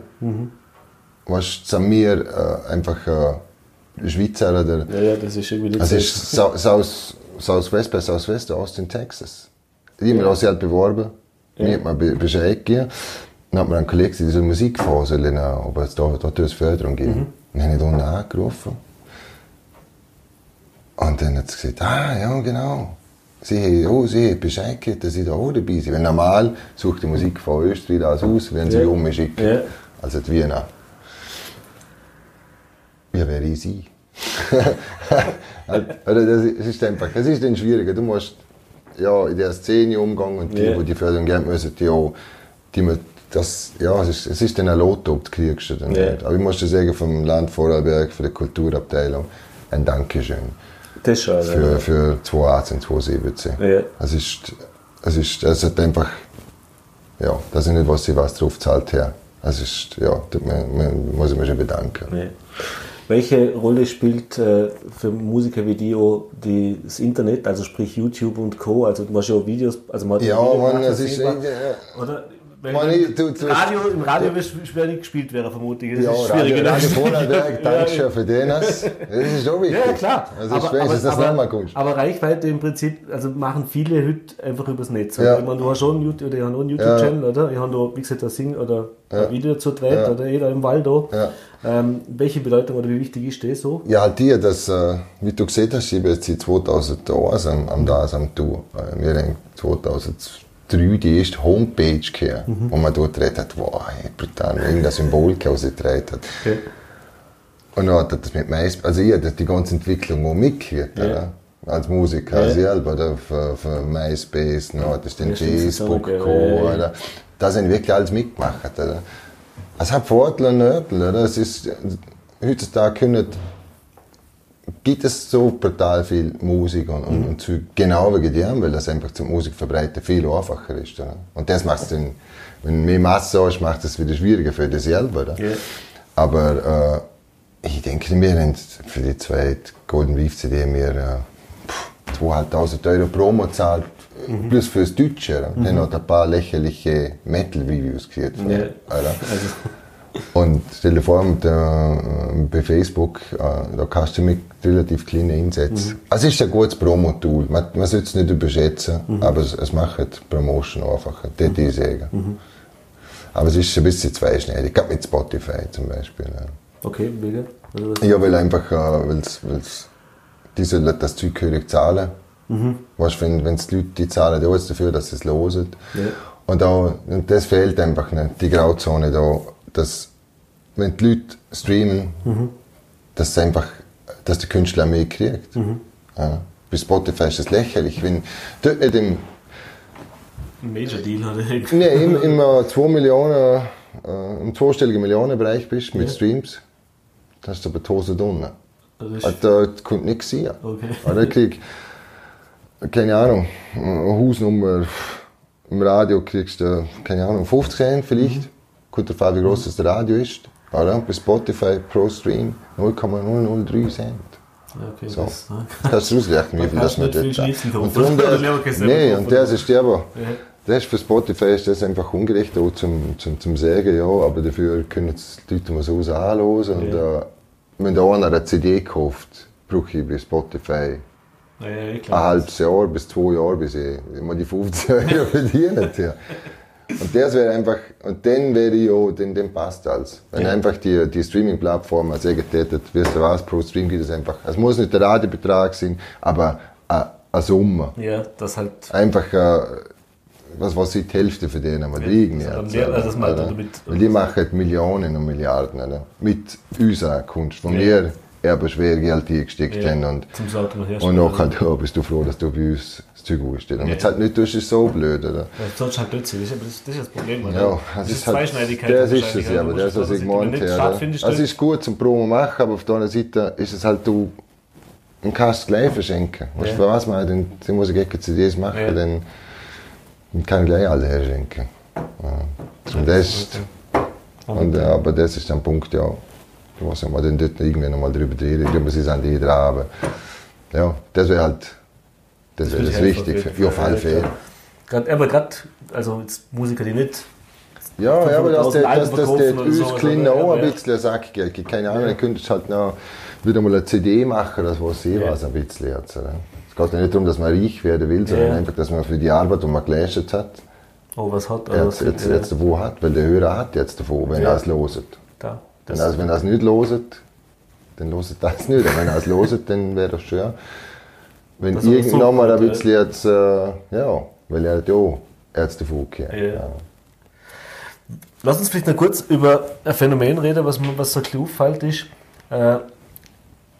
Was sind wir äh, einfach äh, Schweizer oder. ja, ja, das ist irgendwie Es so- ist South, Southwest bei Southwest, Austin, Texas. Ich habe mich auch beworben. Mir hat man Be- Bescheid gegeben. Dann hat mir ein Kollege gesagt, ich soll Musik fahren, soll ich noch, ob es da, da Förderung geben. Dann habe ich da angerufen. Und dann hat sie gesagt, ah, ja, genau. Sie haben, oh, sie haben Bescheid gegeben, dass ich da auch dabei bin. Weil normal sucht die Musik von Österreich das aus, wenn sie Ja. um mich schicken. Ja. Also die Wiener. Ja, wer ich sie? Oder das ist- ist einfach, es ist dann schwieriger. Du musst ja, in der Szene umgehen und die, Ja. die die Förderung geben müssen, die auch, die das, ja, es ist, es ist dann ein Lotto, ob du kriegst du dann nicht. Aber ich muss dir sagen, vom Land Vorarlberg, von der Kulturabteilung, ein Dankeschön Das schon. für, ja. für 2018, 2017. Ja. Es ist, es ist, es hat einfach, ja, das ist nicht, was ich was drauf zahlt her. Es ist, ja, man, man, muss ich mich schon bedanken. Ja. Welche Rolle spielt äh, für Musiker wie die, das Internet, also sprich YouTube und Co.? Also du machst ja auch Videos, also man hat Ja, Video man, gemacht, es ist, ja, Oder? Meine, du, du Radio, Im Radio wäre es schwer gespielt, wäre vermutlich. Das ja, ist Radio, Radio Vorarlberg, Dankeschön für den. Das, ist schon wichtig. Ja, klar. Also aber, aber, das aber. Aber Reichweite im Prinzip also machen viele heute einfach übers Netz. Ja. Ich meine, du hast schon einen YouTube-Channel, oder? YouTube ja. oder? Ich habe da, wie gesagt, ein Sing oder ein Video dazu gedreht, oder jeder im Wald da. Ähm, welche Bedeutung oder wie wichtig ist das so? Ja, halt dir, dass, äh, wie du gesehen hast, ich bin jetzt seit 2001 am, am Dasein, du. Äh, wir denken 2000 drei die erste Homepage gehabt, mhm. wo man dort redet hat, wow, brutal, irgendein Symbol rausgetragen hat. Okay. Und dann hat das mit meist, also ich habe die ganze Entwicklung auch mitgehört, ja. als Musiker ja. selber, oder? Für, für MySpace, dann hat es den Facebook Co, oder? Da sind wirklich alles mitgemacht. Es hat Vorteile und Nördel, oder? Es ist, heutzutage können gibt es so brutal viel Musik und, und, und Zeug, genau wegen dem, weil das einfach zum Musikverbreiten viel einfacher ist, oder? Und das macht es dann, wenn du mehr Masse hast, macht es wieder schwieriger für dich selber, oder? Ja. Aber äh, ich denke, wir haben für die zweite Golden Reef CD wir äh, pff, 2'500 Euro Promo gezahlt, Mhm. plus fürs Deutsche. oder? Dann hat ein paar lächerliche gekriegt. von Ja. Also, Und stell dir vor, mit, äh, bei Facebook, äh, da kannst du mit relativ kleinen Einsätzen. Mhm. Also es ist ein gutes Promo-Tool. Man, man sollte es nicht überschätzen, Mhm. aber es, es macht die Promotion einfacher. Das ich sagen. Mhm. Aber es ist ein bisschen zweischneidig, gerade mit Spotify zum Beispiel. Ja. okay, mega. Also Ja, weil einfach, äh, weil's, weil's, die sollen das Zeug gehörig zahlen. Mhm. Weißt, wenn, wenn die Leute, die zahlen alles dafür, dass sie es hören. Ja. Und, da, und das fehlt einfach nicht, die Grauzone da, dass, wenn die Leute streamen, Mhm. dass es einfach, dass der Künstler mehr kriegt. Mhm. Ja. Bei Spotify ist das lächerlich, wenn dort nicht im, Major Deal oder nee, im, im äh, 2 Millionen, äh, im zweistelligen Millionenbereich bist mit Streams, dann hast du aber Hose unten. Also das Also, Da kommt nichts sehen. Okay. Ich krieg, keine Ahnung, eine Hausnummer im Radio kriegst du, keine Ahnung, 50 Cent vielleicht. Mhm. Kommt darauf an, wie groß das Radio ist. Oder? Bei Spotify pro Stream 0,003 Cent. okay, So. das, ne? Kannst du ausrechnen, wie viel das man dort kaufen. Und darum der, nee, und das ist der, aber Ja. das ist für Spotify ist das einfach ungerecht auch zum, zum, zum Sagen, ja, aber dafür können es die Leute mal so anhören. Und Ja. äh, wenn da einer eine CD kauft, brauche ich bei Spotify Ja, ja, ein halbes Jahr bis zwei Jahre, bis ich immer die 15 Euro verdiene. Ja. Und das wäre einfach, und dann wäre ich auch, dann, dann passt alles. Wenn Ja. einfach die, die Streaming-Plattform sagen tätet, weißt du was, pro Stream geht es einfach, es muss nicht der Radiobetrag sein, aber eine, eine Summe. Ja, das halt. Einfach, äh, was weiß ich, die Hälfte von denen mal liegen. jetzt, mehr, also das meint damit. Weil die machen Millionen und Milliarden oder? mit unserer Kunst, von Ja. wir aber schwer Geld eingesteckt Ja, haben. Und, zum und nachher ja, bist du froh, dass du bei uns das Zeug ausstellst. Und es halt nicht tust, ist es so blöd, oder? Ja, sonst halt plötzlich. Das ist, das, das ist das Problem. oder? Ja, das es ist ist halt, Zweischneidigkeit. das ist es ja. aber das, was ich gemeint nicht habe. es ist gut zum Promo machen, aber auf der anderen Seite ist es halt, du kannst es gleich verschenken. Weißt du, für was man dann, dann muss ich gleich CDs machen, Ja. dann, dann kann ich gleich alle herschenken. Ja. Und das ist, und, ja, aber das ist ein Punkt, ja, was man dann dort irgendwann nochmal drüber reden, drüber sie sind die dran, aber ja, das wäre halt, das würde das auf für, ja, auf alle. Fälle. Grad, aber gerade, also jetzt Musiker, die nicht. Ja, ja, aber dass 500.000 der, Alben dass, dass der uns oder? auch ein Ja, bisschen gibt. Keine Ahnung, dann könntest du halt noch wieder mal eine CD machen, das was ich Ja. was ein bisschen jetzt. Oder? Es geht ja nicht darum, dass man reich werden will, sondern Ja. einfach, dass man für die Arbeit, die man geleistet hat, Oh, was hat jetzt, was- jetzt, ja, jetzt davon hat. Weil der Hörer hat jetzt davon, wenn Ja. er es loset. Da. Wenn Das, es wenn es nicht loset, dann loset das nicht. Wenn er es loset, dann wäre das schön. Wenn irgendwann mal ein bisschen jetzt, äh, ja, weil er hat ja Ärzte gehört. Ja. Ja. Lass uns vielleicht noch kurz über ein Phänomen reden, was, was so ein bisschen auffällt ist. Äh, du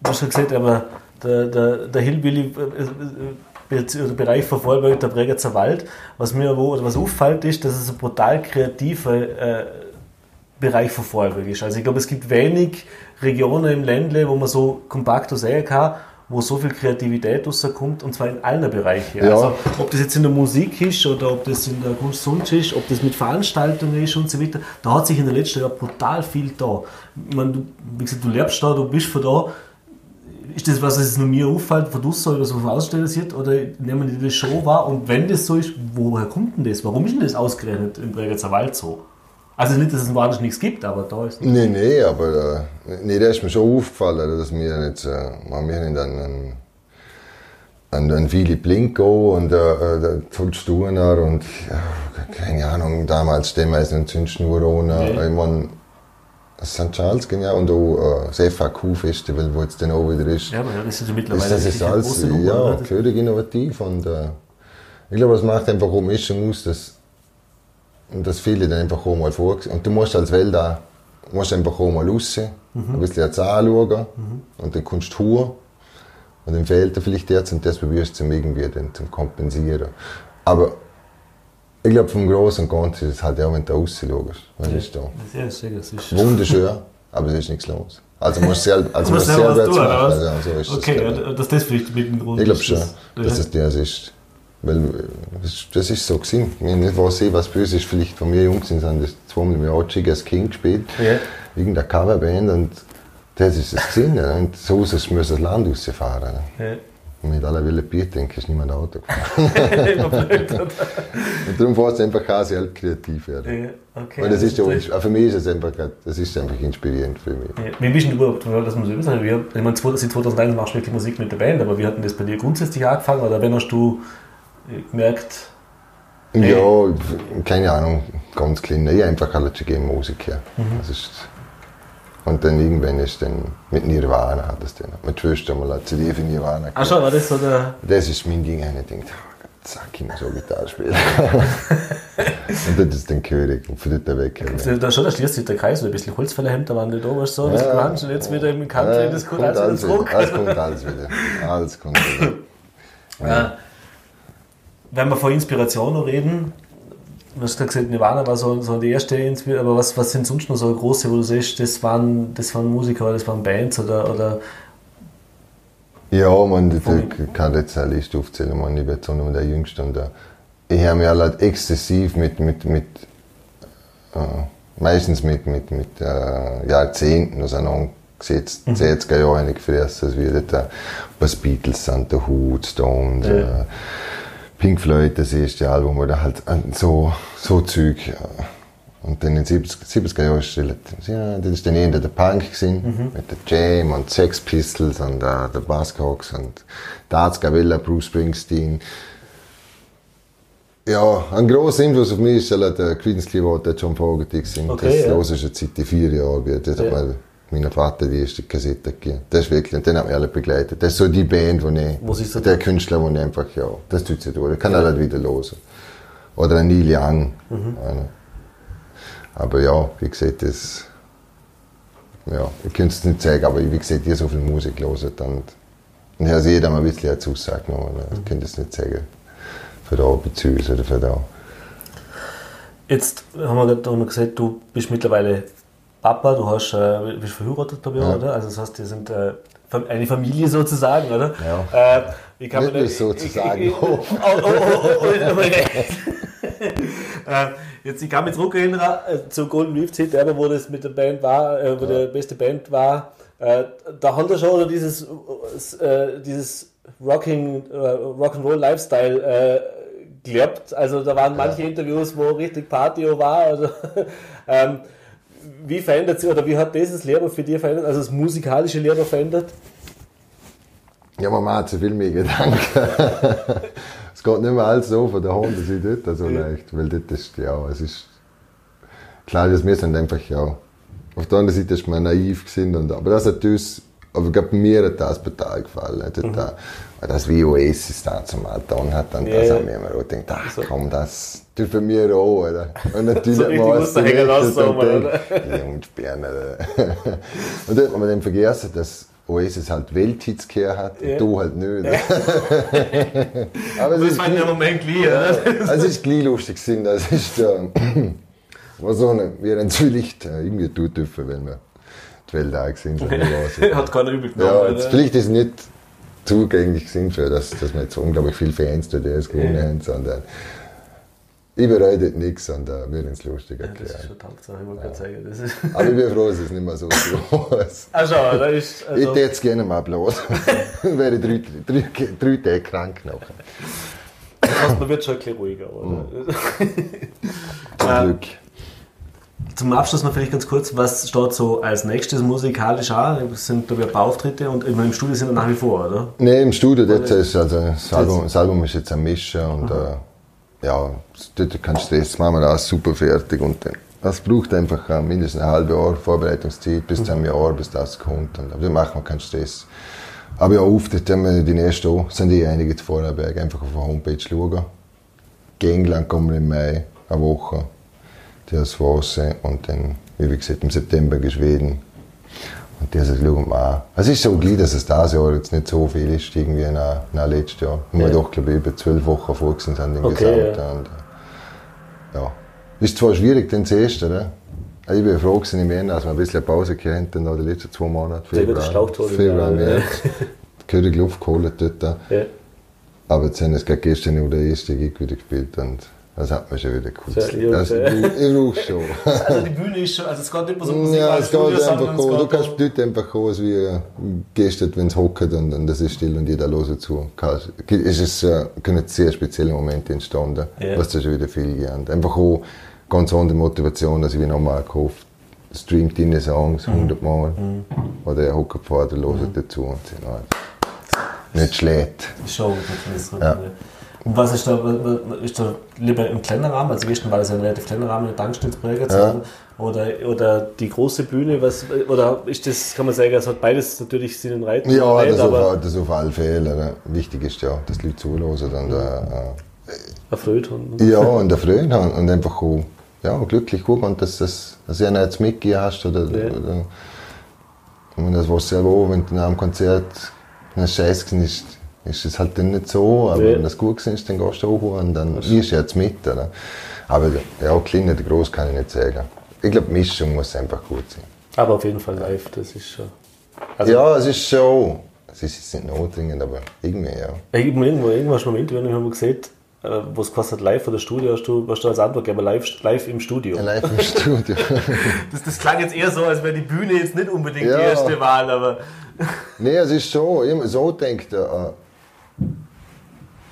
hast ja gesagt, aber der, der, der Hillbilly äh, äh, der Bereich von Vorarlberg, der Bregenzer Wald. Was mir wo, was auffällt, ist, dass es ein brutal kreativer äh, Bereich von Vorarlberg ist. Also ich glaube, es gibt wenig Regionen im Ländle, wo man so kompakt sehen kann, wo so viel Kreativität rauskommt, und zwar in allen Bereichen. Ja. Also, ob das jetzt in der Musik ist oder ob das in der Kunst sonst ist, ob das mit Veranstaltungen ist und so weiter, da hat sich in den letzten Jahren brutal viel da. Ich meine, du, wie gesagt, du lebst da, du bist von da. Ist das was, das nur mir auffällt, von draussen oder so Aussteller sieht, oder nehmen die das schon wahr? Und wenn das so ist, woher kommt denn das? Warum ist denn das ausgerechnet im Bregenzer Wald so? Also nicht, dass es woanders nichts gibt, aber da ist Nein, nee, aber äh, nee, da ist mir schon aufgefallen, dass wir jetzt, äh, wir haben einen, einen, einen Philipp Blinko und äh, äh der Todd Stuhner und ja, keine Ahnung, damals Stemmeisen und Zündschnurona. Nee. Ich meine, St. Charles ging ja und auch äh, das FAQ-Festival, wo jetzt dann auch wieder ist. Ja, aber das ist ja mittlerweile ist das ist alles, ja, völlig innovativ und äh, ich glaube, es macht einfach auch Mischung aus, dass und das viele dann einfach auch mal vor. Und du musst als Wälder musst einfach auch mal raus, mhm. ein bisschen jetzt anschauen mhm. und dann kommst du hoch. Und dann fehlt dir vielleicht jetzt und das probierst du irgendwie dann zum kompensieren. Aber ich glaube, vom Großen und Ganzen ist es halt auch, wenn du rausschaust. Was ja. ist da? Ja, ist Wunderschön, aber es ist nichts los. Also musst du selber, also musst selber jetzt machen. Also, so okay, das, ja, dass das vielleicht mit dem Grund Ich glaube schon, dass es das ist. Weil das ist so gewesen. Ich weiß nicht, was böse ist. Vielleicht von mir Jungs sind das zweimal im Jahr Chigas King gespielt. Ja. Irgendeine Coverband und das ist es gewesen. Und so ist es, das Land rausfahren. Und mit aller Wille Bier denke ist niemand Auto gefahren. und darum fährst du einfach auch sehr kreativ werden. Ja, okay. Weil das ist ja, für mich ist es einfach, das ist einfach inspirierend für mich. Ja. Wie bist du überhaupt, das muss ich wissen, ich meine, seit 2001 machst du wirklich Musik mit der Band, aber wie hat denn das bei dir grundsätzlich angefangen? Oder wenn hast du gemerkt? Hey. Ja, keine Ahnung, ganz klein. Ich einfach halt schon Musiker. Mhm. Das ist, und dann irgendwann ist dann mit Nirvana hat das dann. Mit Schwester mal eine CD für Nirvana. Ach schon, war das so der... Das ist mein Ding. Ich denke, oh, zack, ich muss auch Gitarre spielen. und das ist dann König und von dort weg. Ja. Da schon, da schließt sich der Kreis, ein bisschen Holzfällerhemd, da waren da, was so, das ja, und jetzt wieder im Country, ja, das kommt alles wieder zurück. Alles kommt alles wieder. Alles kommt wieder. Ja wenn wir von Inspiration reden, du hast gesagt, Nirvana war so, so die erste Inspiration, aber was, was sind sonst noch so große, wo du siehst, das waren, das waren Musiker, das waren Bands oder, oder ja, man, ich kann jetzt eine Liste aufzählen, man, ich bin jetzt auch noch der Jüngste und der, ich habe mich halt exzessiv mit, mit, mit äh, meistens mit, mit, mit äh, Jahrzehnten auseinandergesetzt, mhm. 60er Jahre gefressen, also wie der, was Beatles sind, der Hood, Stone, ja. äh, Pink Floyd, das erste Album, oder halt so, so Zeug. Und dann in den 70, er Jahren ja, das ist dann eher der Punk gewesen, mhm. mit der Jam und Sex Pistols und uh, der Buzzcocks und Darts Gavella, Bruce Springsteen. Ja, ein grosser Einfluss auf mich ist halt der Creedence Clearwater John Fogerty gewesen. Okay, das ja. los ist jetzt seit vier Jahren. Das ja meinem Vater die erste Kassette gegeben. Das ist wirklich, und den haben wir alle begleitet. Das ist so die Band, wo ich, Was ist das der Künstler, wo ich einfach, ja, das tut sich durch. Ich kann ja. halt wieder los. Oder ein Neil Young. Mhm. Aber ja, wie gesagt, das, ja, ich könnte es nicht sagen, aber wie gesagt, ihr so viel Musik loset und, und also jeder mal ein bisschen eine Zusage genommen. Ich mhm. könnte es nicht sagen. Für da bezüglich oder für da. Jetzt haben wir gerade noch gesagt, du bist mittlerweile Papa, du hast, äh, bist verheiratet, glaube ich, ja. oder? Also das heißt, ihr sind äh, eine Familie sozusagen, oder? Ja. Äh, wie kann man das sozusagen. Oh, oh, oh, oh, äh, jetzt, ich kann mich zurückerinnern äh, zu Golden Reef Zeit, wo das mit der Band war, äh, wo ja. die beste Band war. Äh, da hat er schon oder dieses, äh, dieses Rocking, äh, Rock'n'Roll Lifestyle äh, gelebt. Also da waren manche ja. Interviews, wo richtig Party war. Also, ähm, wie verändert sich oder wie hat dieses Lehrer für dich verändert, also das musikalische Lehrer verändert? Ja, man macht sich viel mehr Gedanken. es geht nicht mehr alles so von der Hand, das ist dort so leicht, weil dort ist, ja, es ist, klar, dass wir sind einfach, ja, auf der anderen Seite ist man naiv gewesen, und, aber das hat uns aber ich glaube, mir hat das total gefallen. Total. Mhm. Das wie Oasis da zum Alton hat, dann yeah. das haben wir immer auch gedacht, ach so. komm, das dürfen wir auch, oder? Und natürlich so muss man hängen lassen, oder? Jungs, Berner. Und dann hat man dann vergessen, dass Oasis halt Welthits gehört hat ja. und du halt nicht. aber es ist im Moment gleich, ja, Es ist gleich lustig gewesen, das ist äh, war so eine, wir ein Zwielicht äh, irgendwie tun dürfen, wenn wir die Welt auch gesehen haben. Hat keiner übel genommen. Ja, jetzt, vielleicht ist es nicht zugänglich gewesen, für, dass, dass wir jetzt unglaublich viele Fans da das gewonnen haben, sondern ich bereue nichts und uh, wir es lustig erklären. Ja, das ist schon Tatsache, ich wollte ja. sagen. Das ist Aber ich bin froh, dass es nicht mehr so groß schon, da ist... Also ich hätte jetzt gerne mal bloß. Wäre ich drei, drei, drei Tage krank noch. Das heißt, man wird schon ein bisschen ruhiger, oder? Mhm. Zum Glück. Zum Abschluss noch vielleicht ganz kurz, was steht so als nächstes musikalisch an? Das sind glaube ich ein paar Auftritte und im Studio sind wir nach wie vor, oder? Nein, im Studio, das, ist, also das, Album, das Album ist jetzt am Mischen und mhm. äh, ja, dort kein Stress, machen wir das super fertig und dann, das braucht einfach mindestens ein halbes Jahr Vorbereitungszeit, bis zu einem Jahr, bis das kommt. Und, aber dann machen wir keinen Stress. Aber ja, Auftritte haben wir die nächsten auch, sind eh einige zu Vorarlberg, einfach auf der Homepage schauen. Gengland kommen wir im Mai, eine Woche das war's. Und dann, wie gesagt, im September Schweden. Und der sagt, schau mal Es ist so gleich, dass es dieses Jahr jetzt nicht so viel ist, irgendwie nach, nach letztes Jahr. Wir ja. doch, glaube ich, über zwölf Wochen vor sind im okay, Gesamt. Ja. Und, ja. Ist zwar schwierig, den zuerst, oder? Ich bin froh gewesen im Jänner, dass wir ein bisschen Pause gehabt haben, die letzten zwei Monate. Februar, Februar, März. Gehörig Luft geholt dort. Ja. Aber jetzt haben wir es gestern nur der erste Gig wieder gespielt. Und das hat man schon wieder kurz. Das, das, ich brauche schon. Also die Bühne ist schon, also es geht nicht mehr so Musik Ja, es geht einfach kommen. Du kannst dort einfach kommen, wie gestern, wenn es hockt und, und das ist still und jeder hört zu. Es ist, äh, können sehr spezielle Momente entstanden, yeah. was da schon wieder viel gelernt. Einfach auch ganz andere Motivation, dass ich wie nochmal gehofft streamt deine Songs hundertmal mhm. oder er hockt vor der hört mhm. dazu und sie, nein, nicht schlecht. Show, das ist ja. Und was ist da, ist da lieber im kleinen Rahmen, also gestern war das ja ein relativ kleiner Rahmen, eine Tankstellenprojekt ja. oder, oder die große Bühne, was, oder ist das, kann man sagen, es hat beides natürlich Sinn und Reiz? Ja, Reiz, das, auf, das auf alle Fälle. Wichtig ist ja, dass die Leute zuhören und äh, erfreut haben. Ja, und erfreut haben und einfach auch, ja, glücklich gucken und dass, das, dass du einen jetzt mitgegeben hast oder, ja. oder und das war selber auch, wenn du nach einem Konzert ein Scheiß ist, ist es halt dann nicht so, aber ja. wenn das gut ist, dann gehst du auch und dann wirst du jetzt mit. Oder? Aber ja, klein oder groß kann ich nicht sagen. Ich glaube, Mischung muss einfach gut sein. Aber auf jeden Fall live, das ist schon. Also ja, es ist schon. Es ist nicht notdringend, aber irgendwie, ja. Irgendwo, irgendwo hast du Moment, wenn ich mal gesehen äh, wo es kostet live oder Studio, hast du, hast du als Antwort gegeben, live, live im Studio. Ja, live im Studio. das, das klang jetzt eher so, als wäre die Bühne jetzt nicht unbedingt ja. die erste Wahl, aber. nee, es ist so, ich so denkt, äh,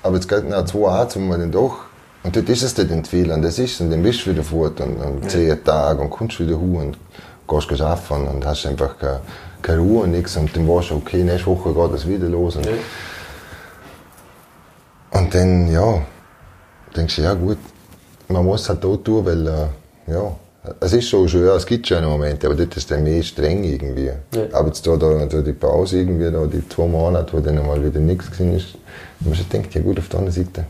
aber jetzt geht nach zwei dann doch. Und dort ist es dann viel und das ist und dann bist du wieder fort und, und ja. zehn Tage und kommst wieder hoch und gehst arbeiten und hast einfach keine, keine Ruhe und nichts und dann weißt du, okay, nächste Woche geht es wieder los. Und, ja. und dann, ja, denkst du, ja gut, man muss es halt auch tun, weil, äh, ja, es ist schon schön, es gibt schon Momente, aber dort ist dann mehr streng irgendwie. Ja. Aber jetzt da, da, da die Pause irgendwie, da, die zwei Monate, wo dann mal wieder nichts gewesen ist, man schon denkt, ja gut, auf der anderen Seite.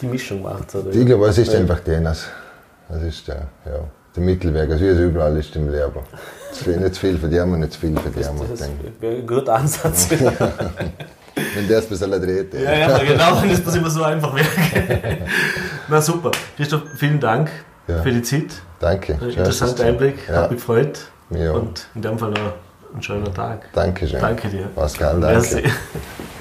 Die Mischung macht es, oder? Ich glaube, es ist ja. einfach das. Das ist der, ja, der Mittelweg. Also wie es überall ist im Leben. Nicht zu viel für die und nicht zu viel für die Das, das wäre ein guter Ansatz. Wenn der es ein bisschen dreht. Ja, ja, genau, wenn das immer so einfach wäre. Na super. Christoph, vielen Dank ja. für die Zeit. Danke. Interessanter Einblick, hat mich gefreut. Ja. Und in dem Fall noch einen schönen Tag. Dankeschön. Danke dir. Pascal, danke. Merci.